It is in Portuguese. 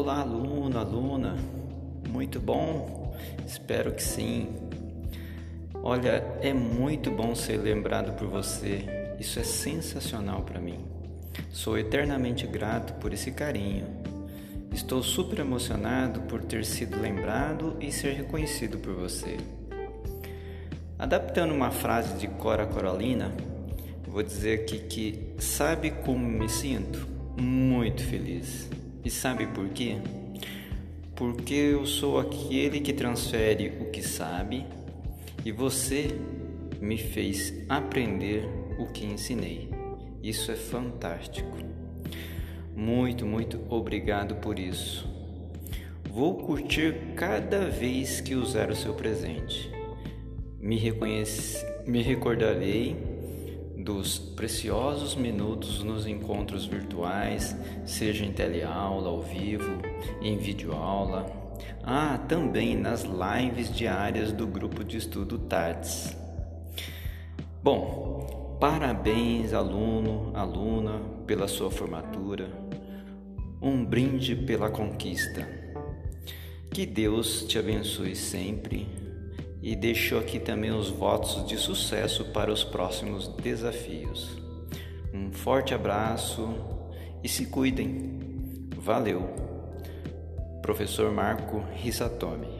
Olá, aluno, aluna. Muito bom? Espero que sim. Olha, é muito bom ser lembrado por você. Isso é sensacional para mim. Sou eternamente grato por esse carinho. Estou super emocionado por ter sido lembrado e ser reconhecido por você. Adaptando uma frase de Cora Coralina, vou dizer aqui que sabe como me sinto? Muito feliz. E sabe por quê? Porque eu sou aquele que transfere o que sabe e você me fez aprender o que ensinei. Isso é fantástico. Muito, muito obrigado por isso. Vou curtir cada vez que usar o seu presente. Me, reconhece, me recordarei dos preciosos minutos nos encontros virtuais, seja em teleaula, ao vivo, em videoaula. Ah, também nas lives diárias do grupo de estudo TATS. Bom, parabéns, aluno, aluna, pela sua formatura. Um brinde pela conquista. Que Deus te abençoe sempre e deixou aqui também os votos de sucesso para os próximos desafios. Um forte abraço e se cuidem. Valeu. Professor Marco Risatomi